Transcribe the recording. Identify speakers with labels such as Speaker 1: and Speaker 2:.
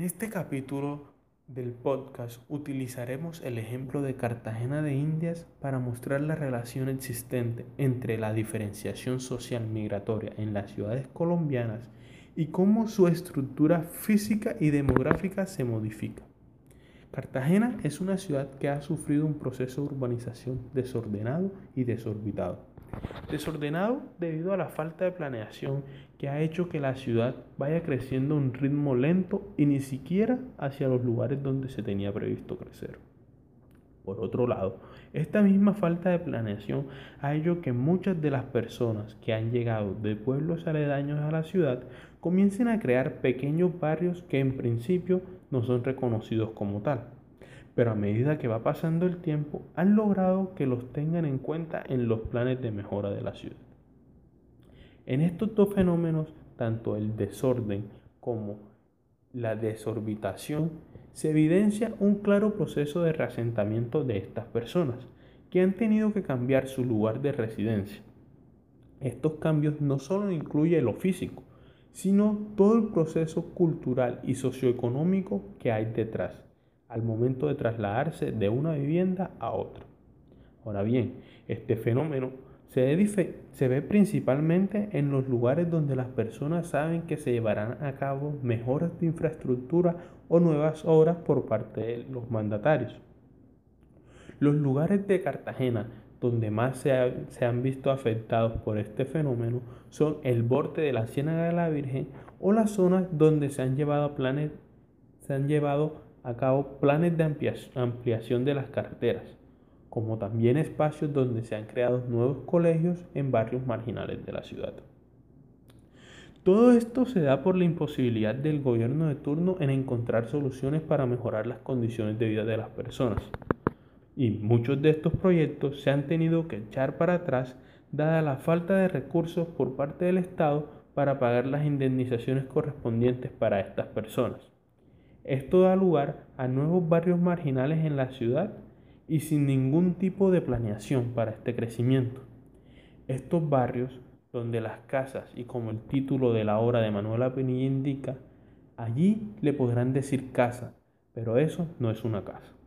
Speaker 1: este capítulo del podcast utilizaremos el ejemplo de Cartagena de Indias para mostrar la relación existente entre la diferenciación social migratoria en las ciudades colombianas y cómo su estructura física y demográfica se modifica. Cartagena es una ciudad que ha sufrido un proceso de urbanización desordenado y desorbitado Desordenado debido a la falta de planeación que ha hecho que la ciudad vaya creciendo a un ritmo lento y ni siquiera hacia los lugares donde se tenía previsto crecer. Por otro lado, esta misma falta de planeación ha hecho que muchas de las personas que han llegado de pueblos aledaños a la ciudad comiencen a crear pequeños barrios que en principio no son reconocidos como tal pero a medida que va pasando el tiempo han logrado que los tengan en cuenta en los planes de mejora de la ciudad. En estos dos fenómenos, tanto el desorden como la desorbitación, se evidencia un claro proceso de reasentamiento de estas personas, que han tenido que cambiar su lugar de residencia. Estos cambios no solo incluyen lo físico, sino todo el proceso cultural y socioeconómico que hay detrás al momento de trasladarse de una vivienda a otra. Ahora bien, este fenómeno se ve, principalmente en los lugares donde las personas saben que se llevarán a cabo mejoras de infraestructura o nuevas obras por parte de los mandatarios. Los lugares de Cartagena donde más se, se han visto afectados por este fenómeno son el borde de la Ciénaga de la Virgen o las zonas donde se han llevado planes, se han llevado a cabo planes de ampliación de las carreteras, como también espacios donde se han creado nuevos colegios en barrios marginales de la ciudad. Todo esto se da por la imposibilidad del gobierno de turno en encontrar soluciones para mejorar las condiciones de vida de las personas. Y muchos de estos proyectos se han tenido que echar para atrás dada la falta de recursos por parte del Estado para pagar las indemnizaciones correspondientes para estas personas. Esto da lugar a nuevos barrios marginales en la ciudad y sin ningún tipo de planeación para este crecimiento. Estos barrios, donde las casas, y como el título de la obra de Manuela Penilla indica, allí le podrán decir casa, pero eso no es una casa.